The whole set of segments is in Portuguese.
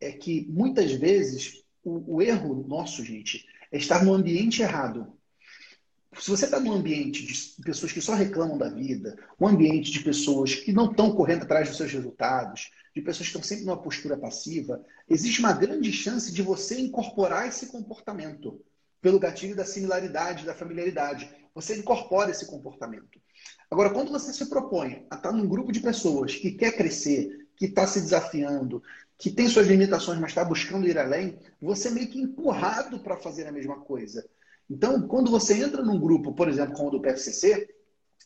é que muitas vezes o, o erro nosso, gente, é estar no ambiente errado. Se você está num ambiente de pessoas que só reclamam da vida, um ambiente de pessoas que não estão correndo atrás dos seus resultados, de pessoas que estão sempre numa postura passiva, existe uma grande chance de você incorporar esse comportamento pelo gatilho da similaridade, da familiaridade. Você incorpora esse comportamento. Agora, quando você se propõe a estar num grupo de pessoas que quer crescer, que está se desafiando, que tem suas limitações, mas está buscando ir além, você é meio que empurrado para fazer a mesma coisa. Então, quando você entra num grupo, por exemplo, como o do PFCC,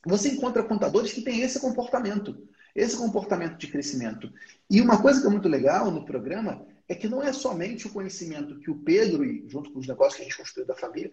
você encontra contadores que têm esse comportamento, esse comportamento de crescimento. E uma coisa que é muito legal no programa é que não é somente o conhecimento que o Pedro, e junto com os negócios que a gente construiu da família,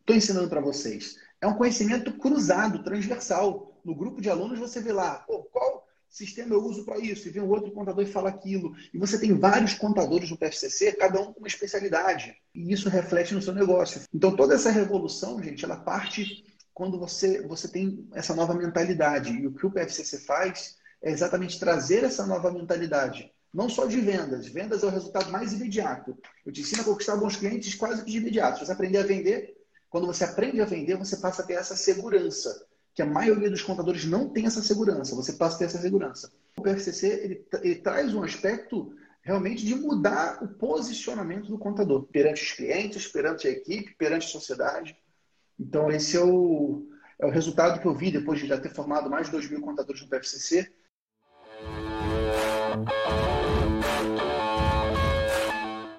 estou ensinando para vocês. É um conhecimento cruzado, transversal. No grupo de alunos você vê lá, qual sistema eu uso para isso? E vem um outro contador e fala aquilo. E você tem vários contadores no PFCC, cada um com uma especialidade. E isso reflete no seu negócio. Então, toda essa revolução, gente, ela parte quando você, você tem essa nova mentalidade. E o que o PFCC faz é exatamente trazer essa nova mentalidade. Não só de vendas. Vendas é o resultado mais imediato. Eu te ensino a conquistar bons clientes quase que de imediato. Se você aprender a vender, quando você aprende a vender, você passa a ter essa segurança que a maioria dos contadores não tem essa segurança. Você passa a ter essa segurança. O PFCC ele, ele traz um aspecto realmente de mudar o posicionamento do contador perante os clientes, perante a equipe, perante a sociedade. Então, esse é o, é o resultado que eu vi depois de já ter formado mais de 2 mil contadores no PFCC.